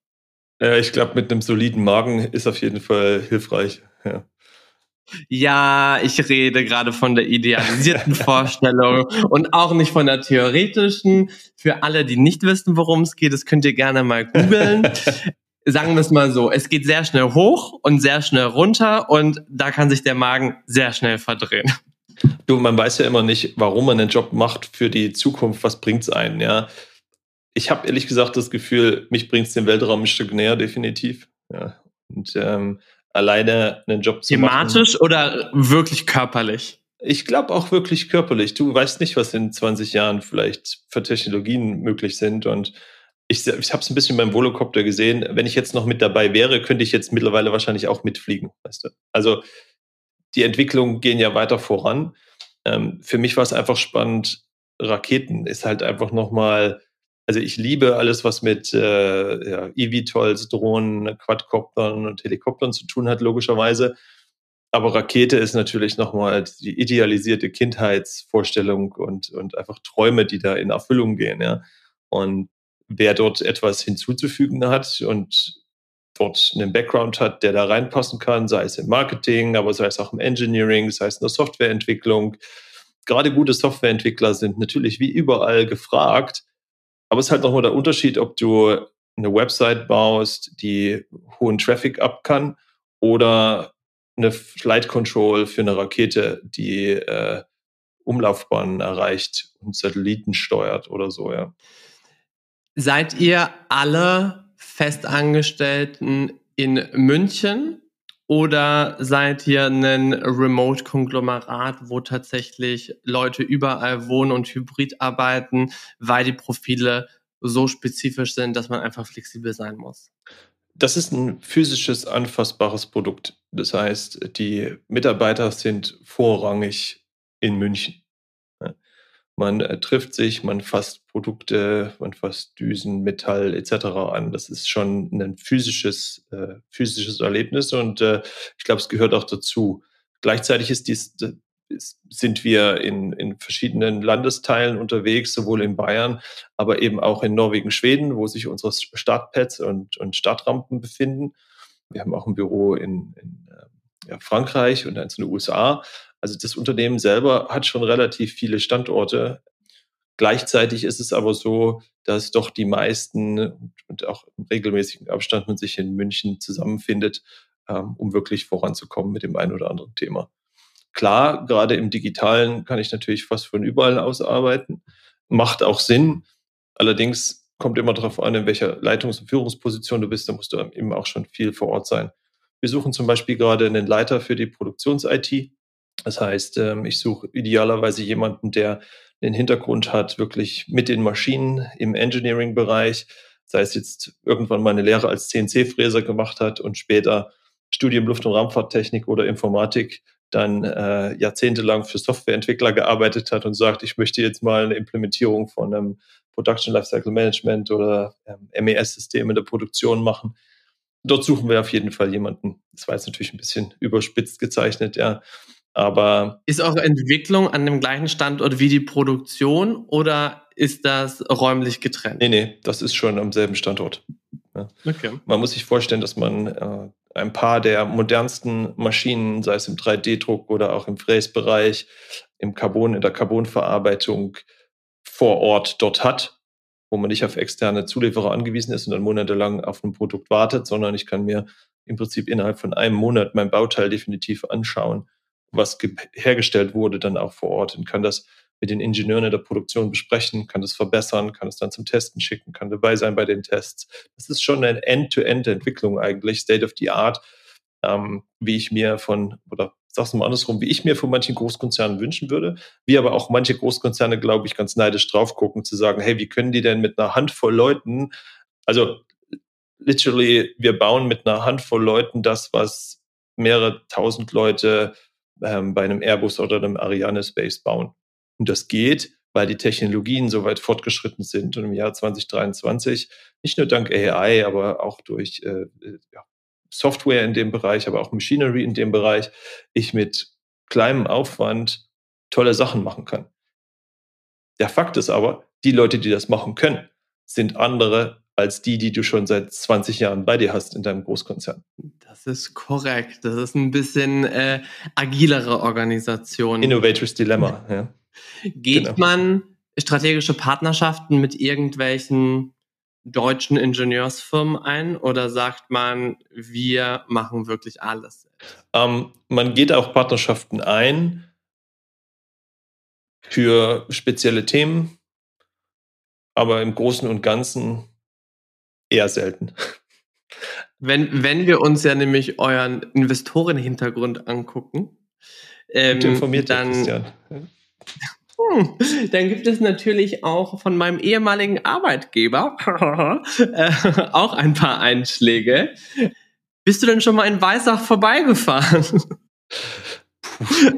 Ja, ich glaube, mit einem soliden Magen ist auf jeden Fall hilfreich. Ja. Ja, ich rede gerade von der idealisierten <laughs> Vorstellung und auch nicht von der theoretischen. Für alle, die nicht wissen, worum es geht, das könnt ihr gerne mal googeln. <laughs> Sagen wir es mal so, es geht sehr schnell hoch und sehr schnell runter und da kann sich der Magen sehr schnell verdrehen. Du, man weiß ja immer nicht, warum man einen Job macht für die Zukunft, was bringt es einen, ja ich habe ehrlich gesagt das Gefühl, mich bringt es den Weltraum ein Stück näher, definitiv. Ja. Und ähm, alleine einen Job zu Thematisch machen. oder wirklich körperlich? Ich glaube auch wirklich körperlich. Du weißt nicht, was in 20 Jahren vielleicht für Technologien möglich sind. Und ich, ich habe es ein bisschen beim Volocopter gesehen. Wenn ich jetzt noch mit dabei wäre, könnte ich jetzt mittlerweile wahrscheinlich auch mitfliegen. Weißt du? Also die Entwicklungen gehen ja weiter voran. Ähm, für mich war es einfach spannend. Raketen ist halt einfach nochmal, also ich liebe alles, was mit äh, ja, eVTOLs, Drohnen, Quadcoptern und Helikoptern zu tun hat, logischerweise. Aber Rakete ist natürlich nochmal die idealisierte Kindheitsvorstellung und, und einfach Träume, die da in Erfüllung gehen. Ja. Und wer dort etwas hinzuzufügen hat und dort einen Background hat, der da reinpassen kann, sei es im Marketing, aber sei es auch im Engineering, sei es in der Softwareentwicklung. Gerade gute Softwareentwickler sind natürlich wie überall gefragt, aber es ist halt nochmal der Unterschied, ob du eine Website baust, die hohen Traffic ab kann oder eine Flight Control für eine Rakete, die äh, Umlaufbahnen erreicht und Satelliten steuert oder so, ja. Seid ihr alle Festangestellten in München oder seid ihr ein Remote-Konglomerat, wo tatsächlich Leute überall wohnen und hybrid arbeiten, weil die Profile so spezifisch sind, dass man einfach flexibel sein muss? Das ist ein physisches, anfassbares Produkt. Das heißt, die Mitarbeiter sind vorrangig in München. Man äh, trifft sich, man fasst Produkte, man fasst Düsen, Metall etc. an. Das ist schon ein physisches, äh, physisches Erlebnis und äh, ich glaube, es gehört auch dazu. Gleichzeitig ist dies, ist, sind wir in, in verschiedenen Landesteilen unterwegs, sowohl in Bayern, aber eben auch in Norwegen, Schweden, wo sich unsere Startpads und, und Startrampen befinden. Wir haben auch ein Büro in, in äh, ja, Frankreich und eins in den USA. Also das Unternehmen selber hat schon relativ viele Standorte. Gleichzeitig ist es aber so, dass doch die meisten und auch im regelmäßigen Abstand man sich in München zusammenfindet, ähm, um wirklich voranzukommen mit dem einen oder anderen Thema. Klar, gerade im Digitalen kann ich natürlich fast von überall aus arbeiten. Macht auch Sinn. Allerdings kommt immer darauf an, in welcher Leitungs- und Führungsposition du bist. Da musst du eben auch schon viel vor Ort sein. Wir suchen zum Beispiel gerade einen Leiter für die Produktions-IT. Das heißt, ähm, ich suche idealerweise jemanden, der den Hintergrund hat, wirklich mit den Maschinen im Engineering-Bereich, sei es jetzt irgendwann mal eine Lehre als CNC-Fräser gemacht hat und später Studium Luft- und Raumfahrttechnik oder Informatik dann äh, jahrzehntelang für Softwareentwickler gearbeitet hat und sagt, ich möchte jetzt mal eine Implementierung von einem Production Lifecycle Management oder ähm, MES-System in der Produktion machen. Dort suchen wir auf jeden Fall jemanden. Das war jetzt natürlich ein bisschen überspitzt gezeichnet, ja. Aber ist eure Entwicklung an dem gleichen Standort wie die Produktion oder ist das räumlich getrennt? Nee, nee, das ist schon am selben Standort. Ja. Okay. Man muss sich vorstellen, dass man äh, ein paar der modernsten Maschinen, sei es im 3D-Druck oder auch im Fräsbereich, im Carbon, in der Carbonverarbeitung vor Ort dort hat, wo man nicht auf externe Zulieferer angewiesen ist und dann monatelang auf ein Produkt wartet, sondern ich kann mir im Prinzip innerhalb von einem Monat mein Bauteil definitiv anschauen, was hergestellt wurde, dann auch vor Ort und kann das mit den Ingenieuren in der Produktion besprechen, kann das verbessern, kann es dann zum Testen schicken, kann dabei sein bei den Tests. Das ist schon eine End-to-End-Entwicklung eigentlich, State of the Art, ähm, wie ich mir von, oder sag's mal andersrum, wie ich mir von manchen Großkonzernen wünschen würde, wie aber auch manche Großkonzerne, glaube ich, ganz neidisch drauf gucken, zu sagen, hey, wie können die denn mit einer Handvoll Leuten, also literally, wir bauen mit einer Handvoll Leuten das, was mehrere tausend Leute ähm, bei einem Airbus oder einem Ariane Space bauen. Und das geht, weil die Technologien so weit fortgeschritten sind und im Jahr 2023 nicht nur dank AI, aber auch durch äh, äh, ja, Software in dem Bereich, aber auch Machinery in dem Bereich, ich mit kleinem Aufwand tolle Sachen machen kann. Der Fakt ist aber, die Leute, die das machen können, sind andere als die, die du schon seit 20 Jahren bei dir hast in deinem Großkonzern. Das ist korrekt. Das ist ein bisschen äh, agilere Organisation. Innovators Dilemma, <laughs> ja. Geht genau. man strategische Partnerschaften mit irgendwelchen deutschen Ingenieursfirmen ein oder sagt man, wir machen wirklich alles? Ähm, man geht auch Partnerschaften ein für spezielle Themen, aber im Großen und Ganzen eher selten. Wenn, wenn wir uns ja nämlich euren Investorenhintergrund angucken, ähm, informiert dann, Christian. Hm, dann gibt es natürlich auch von meinem ehemaligen Arbeitgeber <laughs> äh, auch ein paar Einschläge. Bist du denn schon mal in Weissach vorbeigefahren?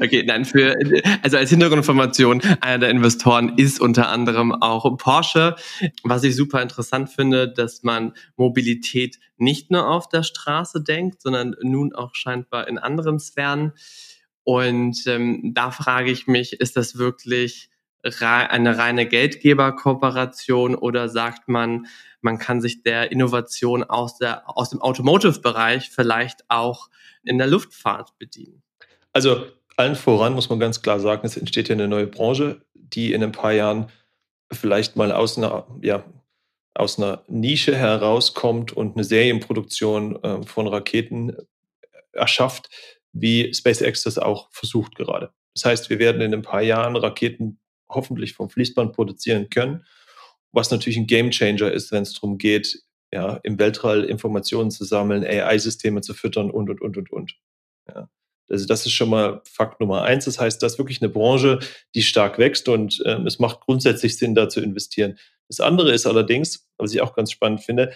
Okay, nein, für, also als Hintergrundinformation, einer der Investoren ist unter anderem auch Porsche. Was ich super interessant finde, dass man Mobilität nicht nur auf der Straße denkt, sondern nun auch scheinbar in anderen Sphären. Und ähm, da frage ich mich, ist das wirklich eine reine Geldgeberkooperation oder sagt man, man kann sich der Innovation aus, der, aus dem Automotive-Bereich vielleicht auch in der Luftfahrt bedienen? Also allen voran muss man ganz klar sagen, es entsteht ja eine neue Branche, die in ein paar Jahren vielleicht mal aus einer, ja, aus einer Nische herauskommt und eine Serienproduktion äh, von Raketen erschafft, wie SpaceX das auch versucht gerade. Das heißt, wir werden in ein paar Jahren Raketen hoffentlich vom Fließband produzieren können, was natürlich ein Gamechanger ist, wenn es darum geht, ja, im Weltall Informationen zu sammeln, AI-Systeme zu füttern und, und, und, und, und. Ja. Also das ist schon mal Fakt Nummer eins. Das heißt, das ist wirklich eine Branche, die stark wächst und ähm, es macht grundsätzlich Sinn, da zu investieren. Das andere ist allerdings, was ich auch ganz spannend finde,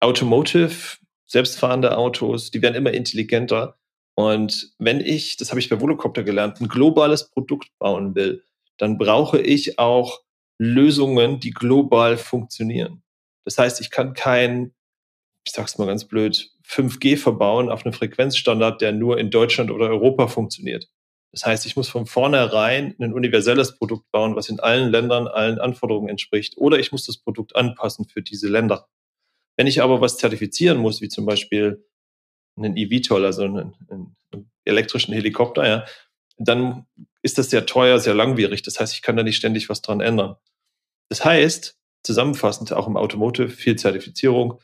Automotive, selbstfahrende Autos, die werden immer intelligenter. Und wenn ich, das habe ich bei Volocopter gelernt, ein globales Produkt bauen will, dann brauche ich auch Lösungen, die global funktionieren. Das heißt, ich kann kein, ich sag's mal ganz blöd, 5G verbauen auf einem Frequenzstandard, der nur in Deutschland oder Europa funktioniert. Das heißt, ich muss von vornherein ein universelles Produkt bauen, was in allen Ländern allen Anforderungen entspricht. Oder ich muss das Produkt anpassen für diese Länder. Wenn ich aber was zertifizieren muss, wie zum Beispiel einen eVTOL, also einen, einen elektrischen Helikopter, ja, dann ist das sehr teuer, sehr langwierig. Das heißt, ich kann da nicht ständig was dran ändern. Das heißt, zusammenfassend auch im Automotive viel Zertifizierung,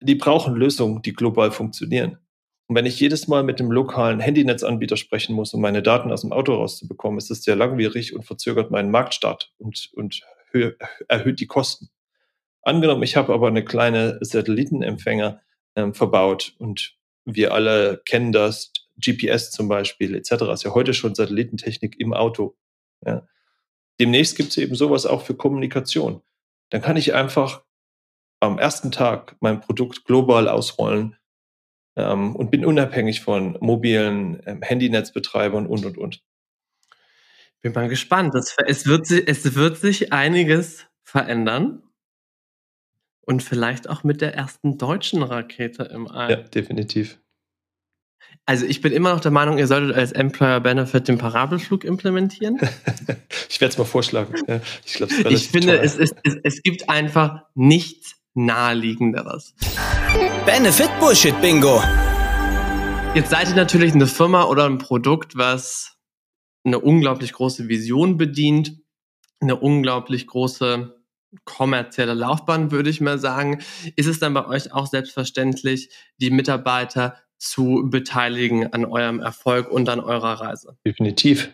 die brauchen Lösungen, die global funktionieren. Und wenn ich jedes Mal mit dem lokalen Handynetzanbieter sprechen muss, um meine Daten aus dem Auto rauszubekommen, ist das sehr langwierig und verzögert meinen Marktstart und, und erhöht die Kosten. Angenommen, ich habe aber eine kleine Satellitenempfänger ähm, verbaut und wir alle kennen das, GPS zum Beispiel etc. ist ja heute schon Satellitentechnik im Auto. Ja. Demnächst gibt es eben sowas auch für Kommunikation. Dann kann ich einfach am ersten Tag mein Produkt global ausrollen ähm, und bin unabhängig von mobilen ähm, Handynetzbetreibern und, und, und. Bin mal gespannt. Das, es, wird, es wird sich einiges verändern. Und vielleicht auch mit der ersten deutschen Rakete im All. Ja, definitiv. Also ich bin immer noch der Meinung, ihr solltet als Employer Benefit den Parabelflug implementieren. <laughs> ich werde es mal vorschlagen. Ja, ich, glaub, ich finde, es, ist, es, es gibt einfach nichts naheliegenderes. Benefit Bullshit Bingo. Jetzt seid ihr natürlich eine Firma oder ein Produkt, was eine unglaublich große Vision bedient, eine unglaublich große kommerzielle Laufbahn, würde ich mal sagen. Ist es dann bei euch auch selbstverständlich, die Mitarbeiter zu beteiligen an eurem Erfolg und an eurer Reise? Definitiv.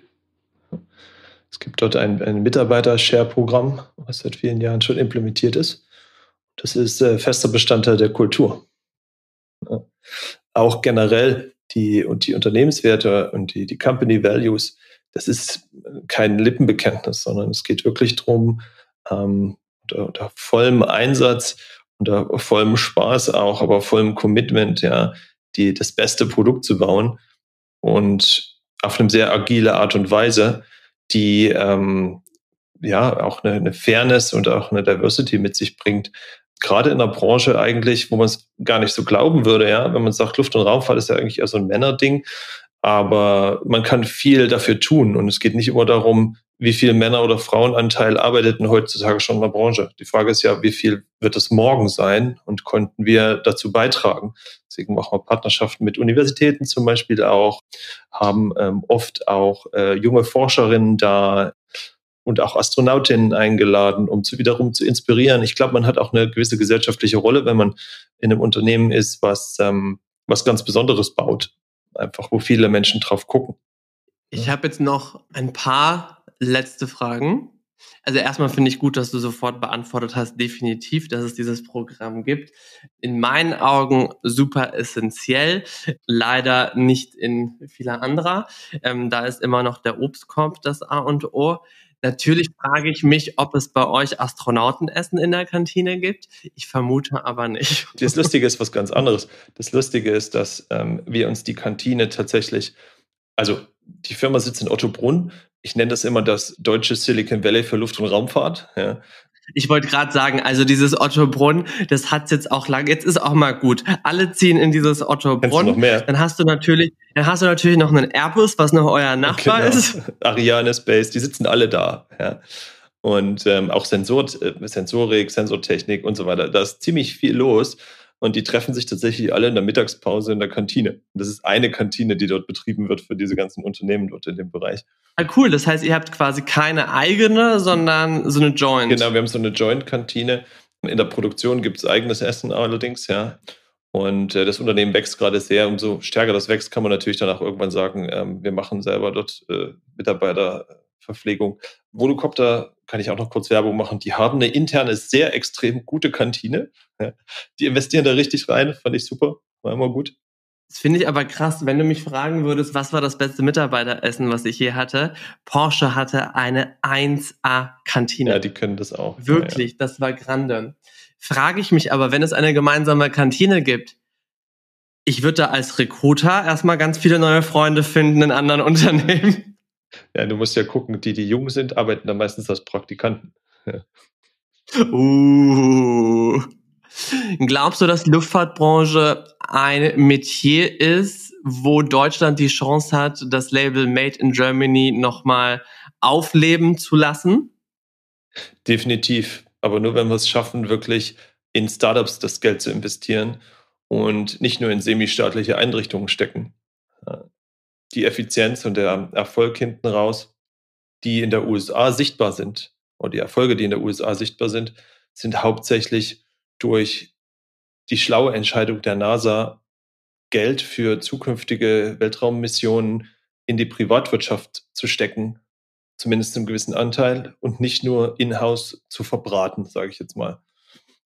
Es gibt dort ein, ein Mitarbeiter-Share-Programm, was seit vielen Jahren schon implementiert ist. Das ist äh, fester Bestandteil der Kultur. Ja. Auch generell die, und die Unternehmenswerte und die, die Company Values, das ist kein Lippenbekenntnis, sondern es geht wirklich darum, ähm, unter, vollem Einsatz, unter vollem Spaß auch, aber vollem Commitment, ja, die, das beste Produkt zu bauen. Und auf eine sehr agile Art und Weise, die ähm, ja auch eine, eine Fairness und auch eine Diversity mit sich bringt. Gerade in der Branche eigentlich, wo man es gar nicht so glauben würde, ja, wenn man sagt, Luft- und Raumfahrt ist ja eigentlich eher so ein Männerding, aber man kann viel dafür tun und es geht nicht immer darum, wie viel Männer- oder Frauenanteil arbeitet denn heutzutage schon in der Branche. Die Frage ist ja, wie viel wird es morgen sein und konnten wir dazu beitragen? Deswegen machen wir Partnerschaften mit Universitäten zum Beispiel auch, haben ähm, oft auch äh, junge Forscherinnen da und auch Astronautinnen eingeladen, um zu, wiederum zu inspirieren. Ich glaube, man hat auch eine gewisse gesellschaftliche Rolle, wenn man in einem Unternehmen ist, was, ähm, was ganz Besonderes baut einfach, wo viele Menschen drauf gucken. Ich habe jetzt noch ein paar letzte Fragen. Also erstmal finde ich gut, dass du sofort beantwortet hast, definitiv, dass es dieses Programm gibt. In meinen Augen super essentiell, leider nicht in vieler anderer. Ähm, da ist immer noch der Obstkorb das A und O. Natürlich frage ich mich, ob es bei euch Astronautenessen in der Kantine gibt. Ich vermute aber nicht. Das Lustige ist was ganz anderes. Das Lustige ist, dass ähm, wir uns die Kantine tatsächlich, also die Firma sitzt in Ottobrunn, ich nenne das immer das deutsche Silicon Valley für Luft- und Raumfahrt. Ja. Ich wollte gerade sagen, also dieses Otto Brunn, das hat's jetzt auch lang. Jetzt ist auch mal gut. Alle ziehen in dieses Otto Brunn. Noch mehr? Dann hast du natürlich, dann hast du natürlich noch einen Airbus, was noch euer Nachbar genau. ist. <laughs> Ariane Space, die sitzen alle da. Ja. Und ähm, auch Sensor, äh, Sensorik, Sensortechnik und so weiter. Da ist ziemlich viel los. Und die treffen sich tatsächlich alle in der Mittagspause in der Kantine. Und das ist eine Kantine, die dort betrieben wird für diese ganzen Unternehmen dort in dem Bereich. Ah, cool. Das heißt, ihr habt quasi keine eigene, sondern so eine Joint. Genau, wir haben so eine Joint-Kantine. In der Produktion gibt es eigenes Essen allerdings, ja. Und äh, das Unternehmen wächst gerade sehr. Umso stärker das wächst, kann man natürlich dann auch irgendwann sagen, ähm, wir machen selber dort äh, Mitarbeiterverpflegung. Volocopter kann ich auch noch kurz Werbung machen. Die haben eine interne, sehr extrem gute Kantine. Ja. <laughs> Die investieren da richtig rein, fand ich super. War immer gut. Das finde ich aber krass, wenn du mich fragen würdest, was war das beste Mitarbeiteressen, was ich je hatte? Porsche hatte eine 1A-Kantine. Ja, die können das auch. Wirklich, ja, ja. das war grande. Frage ich mich aber, wenn es eine gemeinsame Kantine gibt, ich würde da als Recruiter erstmal ganz viele neue Freunde finden in anderen <laughs> Unternehmen. Ja, du musst ja gucken, die, die jung sind, arbeiten dann meistens als Praktikanten. Ja. Uh. Glaubst du, dass die Luftfahrtbranche ein Metier ist, wo Deutschland die Chance hat, das Label Made in Germany nochmal aufleben zu lassen? Definitiv. Aber nur wenn wir es schaffen, wirklich in Startups das Geld zu investieren und nicht nur in semi-staatliche Einrichtungen stecken. Die Effizienz und der Erfolg hinten raus, die in der USA sichtbar sind, oder die Erfolge, die in der USA sichtbar sind, sind hauptsächlich durch die schlaue Entscheidung der NASA, Geld für zukünftige Weltraummissionen in die Privatwirtschaft zu stecken, zumindest einen gewissen Anteil, und nicht nur in-house zu verbraten, sage ich jetzt mal.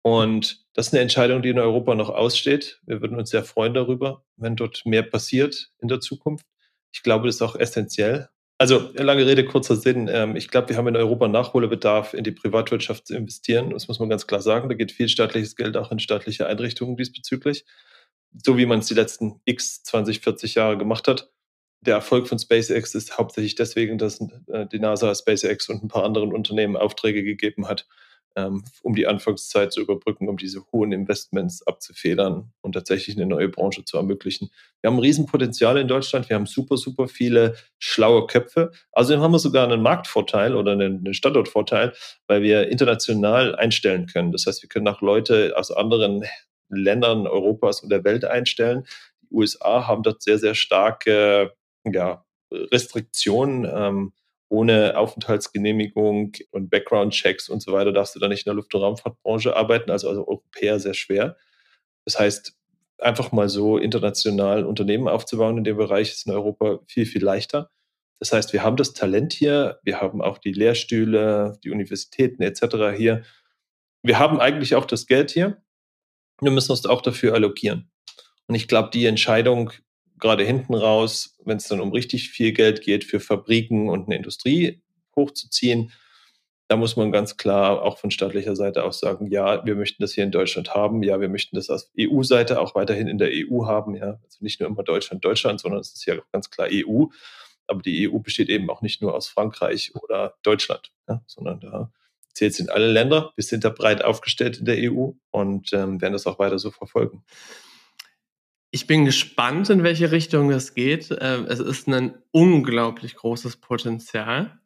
Und das ist eine Entscheidung, die in Europa noch aussteht. Wir würden uns sehr freuen darüber, wenn dort mehr passiert in der Zukunft. Ich glaube, das ist auch essentiell. Also lange Rede, kurzer Sinn. Ähm, ich glaube, wir haben in Europa Nachholbedarf, in die Privatwirtschaft zu investieren. Das muss man ganz klar sagen. Da geht viel staatliches Geld auch in staatliche Einrichtungen diesbezüglich. So wie man es die letzten x 20, 40 Jahre gemacht hat. Der Erfolg von SpaceX ist hauptsächlich deswegen, dass äh, die NASA SpaceX und ein paar anderen Unternehmen Aufträge gegeben hat, ähm, um die Anfangszeit zu überbrücken, um diese hohen Investments abzufedern und tatsächlich eine neue Branche zu ermöglichen. Wir haben ein Riesenpotenzial in Deutschland, wir haben super, super viele schlaue Köpfe. Also haben wir sogar einen Marktvorteil oder einen Standortvorteil, weil wir international einstellen können. Das heißt, wir können auch Leute aus anderen Ländern Europas und der Welt einstellen. Die USA haben dort sehr, sehr starke ja, Restriktionen. Ähm, ohne Aufenthaltsgenehmigung und Background-Checks und so weiter darfst du da nicht in der Luft- und Raumfahrtbranche arbeiten, also als Europäer sehr schwer. Das heißt, einfach mal so international Unternehmen aufzubauen in dem Bereich ist in Europa viel, viel leichter. Das heißt, wir haben das Talent hier, wir haben auch die Lehrstühle, die Universitäten etc. hier. Wir haben eigentlich auch das Geld hier. Wir müssen uns auch dafür allokieren. Und ich glaube, die Entscheidung, gerade hinten raus, wenn es dann um richtig viel Geld geht, für Fabriken und eine Industrie hochzuziehen, da muss man ganz klar auch von staatlicher Seite aus sagen, ja, wir möchten das hier in Deutschland haben, ja, wir möchten das aus EU-Seite auch weiterhin in der EU haben, ja, also nicht nur immer Deutschland, Deutschland, sondern es ist ja ganz klar EU. Aber die EU besteht eben auch nicht nur aus Frankreich oder Deutschland, ja, sondern da zählt sind alle Länder. Wir sind da breit aufgestellt in der EU und ähm, werden das auch weiter so verfolgen. Ich bin gespannt, in welche Richtung es geht. Ähm, es ist ein unglaublich großes Potenzial.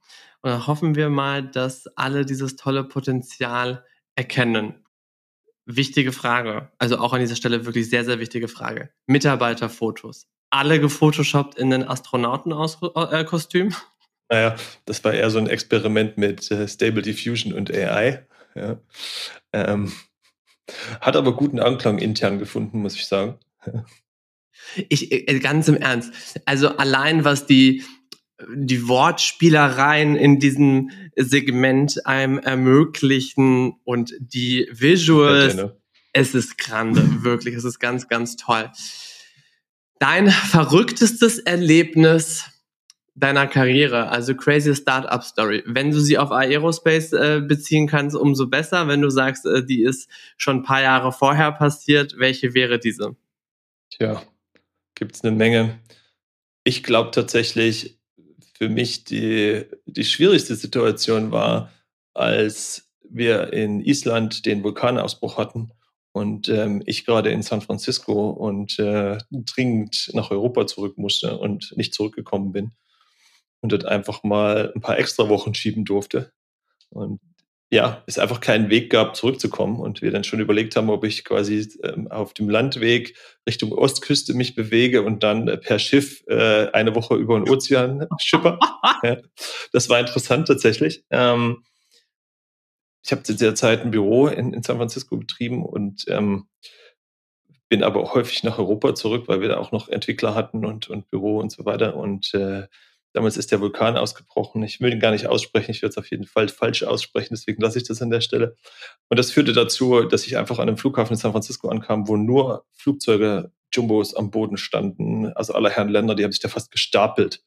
Und da hoffen wir mal, dass alle dieses tolle Potenzial erkennen. Wichtige Frage. Also auch an dieser Stelle wirklich sehr, sehr wichtige Frage. Mitarbeiterfotos. Alle gefotoshoppt in den Astronautenkostüm? Naja, das war eher so ein Experiment mit äh, Stable Diffusion und AI. Ja. Ähm, hat aber guten Anklang intern gefunden, muss ich sagen. Ich, äh, ganz im Ernst. Also allein was die die Wortspielereien in diesem Segment einem ermöglichen und die Visuals. Es ist grande, wirklich. Es ist ganz, ganz toll. Dein verrücktestes Erlebnis deiner Karriere, also crazy Startup Story. Wenn du sie auf Aerospace äh, beziehen kannst, umso besser. Wenn du sagst, äh, die ist schon ein paar Jahre vorher passiert, welche wäre diese? Tja, gibt es eine Menge. Ich glaube tatsächlich, für mich die, die schwierigste Situation war, als wir in Island den Vulkanausbruch hatten und ähm, ich gerade in San Francisco und äh, dringend nach Europa zurück musste und nicht zurückgekommen bin und dort einfach mal ein paar extra Wochen schieben durfte. Und ja, es einfach keinen Weg gab, zurückzukommen. Und wir dann schon überlegt haben, ob ich quasi ähm, auf dem Landweg Richtung Ostküste mich bewege und dann äh, per Schiff äh, eine Woche über den Ozean schipper. <laughs> ja, das war interessant tatsächlich. Ähm, ich habe zu der Zeit ein Büro in, in San Francisco betrieben und ähm, bin aber auch häufig nach Europa zurück, weil wir da auch noch Entwickler hatten und, und Büro und so weiter. Und äh, damals ist der Vulkan ausgebrochen. Ich will ihn gar nicht aussprechen, ich werde es auf jeden Fall falsch aussprechen, deswegen lasse ich das an der Stelle. Und das führte dazu, dass ich einfach an einem Flughafen in San Francisco ankam, wo nur Flugzeuge, Jumbos am Boden standen, also aller Herren Länder, die haben sich da fast gestapelt.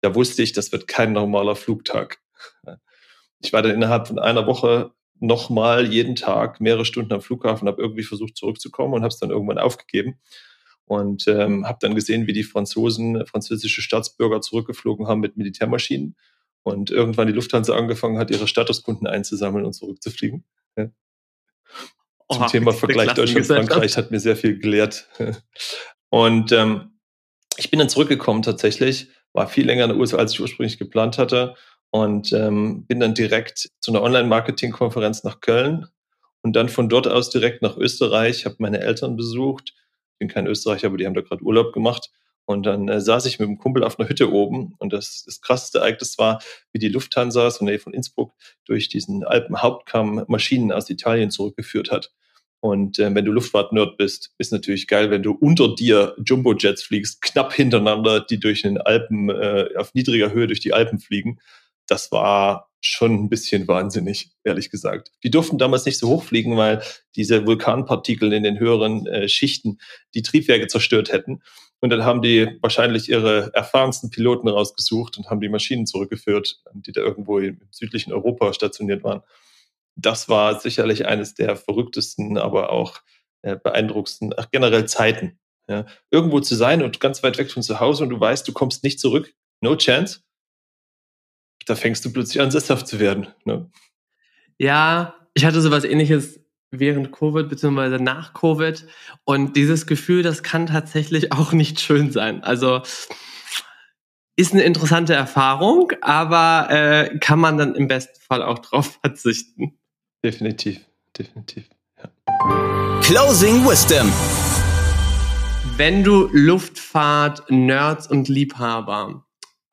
Da wusste ich, das wird kein normaler Flugtag. Ich war dann innerhalb von einer Woche nochmal jeden Tag mehrere Stunden am Flughafen, habe irgendwie versucht zurückzukommen und habe es dann irgendwann aufgegeben und ähm, habe dann gesehen, wie die Franzosen, französische Staatsbürger zurückgeflogen haben mit Militärmaschinen und irgendwann die Lufthansa angefangen hat, ihre Statuskunden einzusammeln und zurückzufliegen. Ja. Zum oh, Thema Vergleich Deutschland-Frankreich hat mir sehr viel gelehrt. <laughs> Und ähm, ich bin dann zurückgekommen tatsächlich, war viel länger in den USA, als ich ursprünglich geplant hatte und ähm, bin dann direkt zu einer Online-Marketing-Konferenz nach Köln und dann von dort aus direkt nach Österreich, habe meine Eltern besucht. Bin kein Österreicher, aber die haben da gerade Urlaub gemacht. Und dann äh, saß ich mit dem Kumpel auf einer Hütte oben und das, das krasseste Ereignis war, wie die Lufthansa so Nähe von Innsbruck durch diesen Alpenhauptkamm Maschinen aus Italien zurückgeführt hat. Und äh, wenn du Luftfahrt-Nerd bist, ist natürlich geil, wenn du unter dir Jumbo-Jets fliegst, knapp hintereinander, die durch den Alpen, äh, auf niedriger Höhe durch die Alpen fliegen das war schon ein bisschen wahnsinnig, ehrlich gesagt. Die durften damals nicht so hochfliegen, weil diese Vulkanpartikel in den höheren äh, Schichten die Triebwerke zerstört hätten. Und dann haben die wahrscheinlich ihre erfahrensten Piloten rausgesucht und haben die Maschinen zurückgeführt, die da irgendwo im südlichen Europa stationiert waren. Das war sicherlich eines der verrücktesten, aber auch äh, beeindruckendsten, ach, generell Zeiten. Ja. Irgendwo zu sein und ganz weit weg von zu Hause und du weißt, du kommst nicht zurück. No chance da fängst du plötzlich an, sesshaft zu werden. Ne? Ja, ich hatte sowas ähnliches während Covid bzw. nach Covid. Und dieses Gefühl, das kann tatsächlich auch nicht schön sein. Also ist eine interessante Erfahrung, aber äh, kann man dann im besten Fall auch drauf <laughs> verzichten. Definitiv, definitiv. Ja. Closing Wisdom. Wenn du Luftfahrt, Nerds und Liebhaber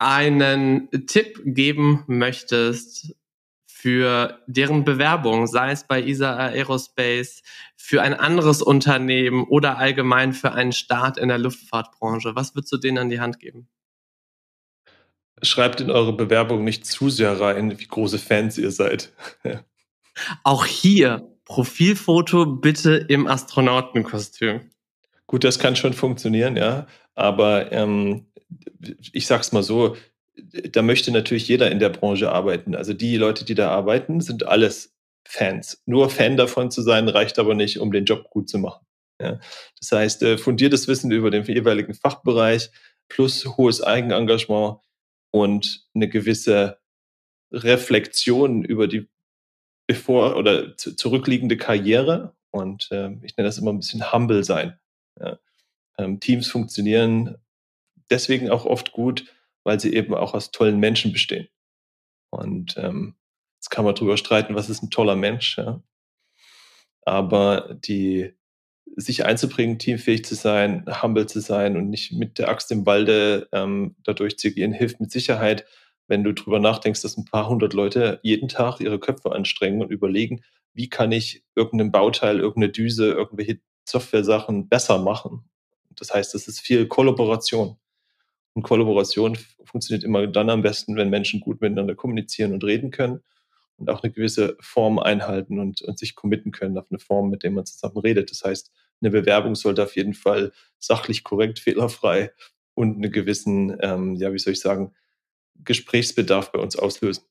einen Tipp geben möchtest für deren Bewerbung, sei es bei ISA Aerospace, für ein anderes Unternehmen oder allgemein für einen Start in der Luftfahrtbranche, was würdest du denen an die Hand geben? Schreibt in eure Bewerbung nicht zu sehr rein, wie große Fans ihr seid. <laughs> Auch hier Profilfoto bitte im Astronautenkostüm. Gut, das kann schon funktionieren, ja. Aber ähm, ich sag's mal so, da möchte natürlich jeder in der Branche arbeiten. Also die Leute, die da arbeiten, sind alles Fans. Nur Fan davon zu sein, reicht aber nicht, um den Job gut zu machen. Ja. Das heißt, äh, fundiertes Wissen über den jeweiligen Fachbereich plus hohes Eigenengagement und eine gewisse Reflexion über die bevor oder zurückliegende Karriere. Und äh, ich nenne das immer ein bisschen humble sein. Ja. Ähm, Teams funktionieren deswegen auch oft gut, weil sie eben auch aus tollen Menschen bestehen. Und ähm, jetzt kann man drüber streiten, was ist ein toller Mensch. Ja? Aber die sich einzubringen, teamfähig zu sein, humble zu sein und nicht mit der Axt im Walde ähm, dadurch zu gehen, hilft mit Sicherheit, wenn du drüber nachdenkst, dass ein paar hundert Leute jeden Tag ihre Köpfe anstrengen und überlegen, wie kann ich irgendein Bauteil, irgendeine Düse, irgendwelche Software-Sachen besser machen. Das heißt, es ist viel Kollaboration. Und Kollaboration funktioniert immer dann am besten, wenn Menschen gut miteinander kommunizieren und reden können und auch eine gewisse Form einhalten und, und sich committen können auf eine Form, mit der man zusammen redet. Das heißt, eine Bewerbung sollte auf jeden Fall sachlich korrekt, fehlerfrei und einen gewissen, ähm, ja, wie soll ich sagen, Gesprächsbedarf bei uns auslösen.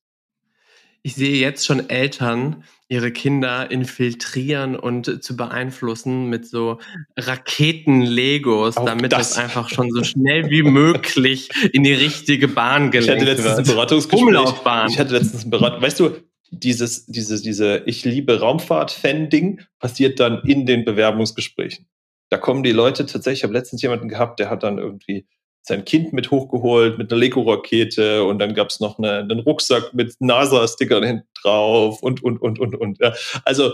Ich sehe jetzt schon Eltern ihre Kinder infiltrieren und zu beeinflussen mit so Raketen-Legos, damit das. das. einfach schon so schnell wie möglich in die richtige Bahn gelenkt wird. Ich hatte letztens ein Beratungsgespräch. Ich hatte letztens ein Berat weißt du, dieses, dieses, diese Ich liebe Raumfahrt-Fan-Ding passiert dann in den Bewerbungsgesprächen. Da kommen die Leute tatsächlich, ich habe letztens jemanden gehabt, der hat dann irgendwie sein Kind mit hochgeholt mit einer Lego-Rakete und dann gab es noch eine, einen Rucksack mit NASA-Stickern hinten drauf und, und, und, und, und. Ja. Also,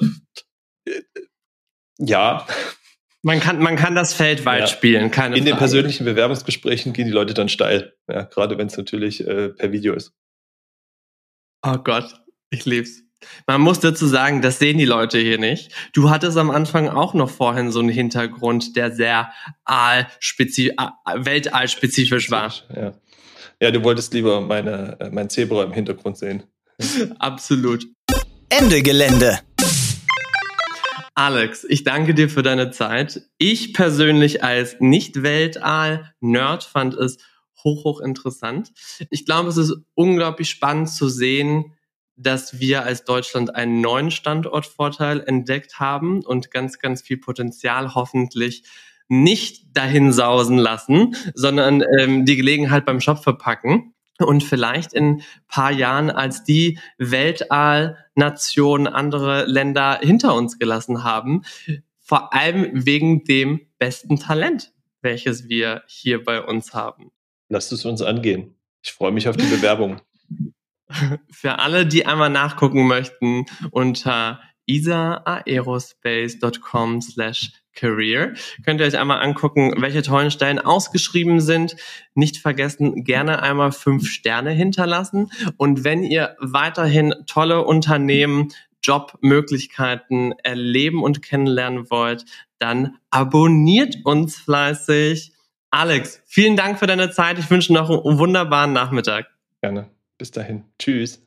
äh, ja. Man kann, man kann das Feld weit ja. spielen, keine In Frage. den persönlichen Bewerbungsgesprächen gehen die Leute dann steil, ja, gerade wenn es natürlich äh, per Video ist. Oh Gott, ich lieb's. Man muss dazu sagen, das sehen die Leute hier nicht. Du hattest am Anfang auch noch vorhin so einen Hintergrund, der sehr weltallspezifisch war. Ja. ja, du wolltest lieber meine, äh, mein Zebra im Hintergrund sehen. <laughs> Absolut. Ende Gelände. Alex, ich danke dir für deine Zeit. Ich persönlich als Nicht-Weltall-Nerd fand es hoch, hoch interessant. Ich glaube, es ist unglaublich spannend zu sehen, dass wir als Deutschland einen neuen Standortvorteil entdeckt haben und ganz, ganz viel Potenzial hoffentlich nicht dahin sausen lassen, sondern ähm, die Gelegenheit beim Shop verpacken und vielleicht in paar Jahren als die Weltall-Nation andere Länder hinter uns gelassen haben, vor allem wegen dem besten Talent, welches wir hier bei uns haben. Lasst es uns angehen. Ich freue mich auf die Bewerbung. Für alle, die einmal nachgucken möchten, unter isaaerospace.com slash career könnt ihr euch einmal angucken, welche tollen Stellen ausgeschrieben sind. Nicht vergessen, gerne einmal fünf Sterne hinterlassen. Und wenn ihr weiterhin tolle Unternehmen, Jobmöglichkeiten erleben und kennenlernen wollt, dann abonniert uns fleißig. Alex, vielen Dank für deine Zeit. Ich wünsche noch einen wunderbaren Nachmittag. Gerne. Bis dahin. Tschüss.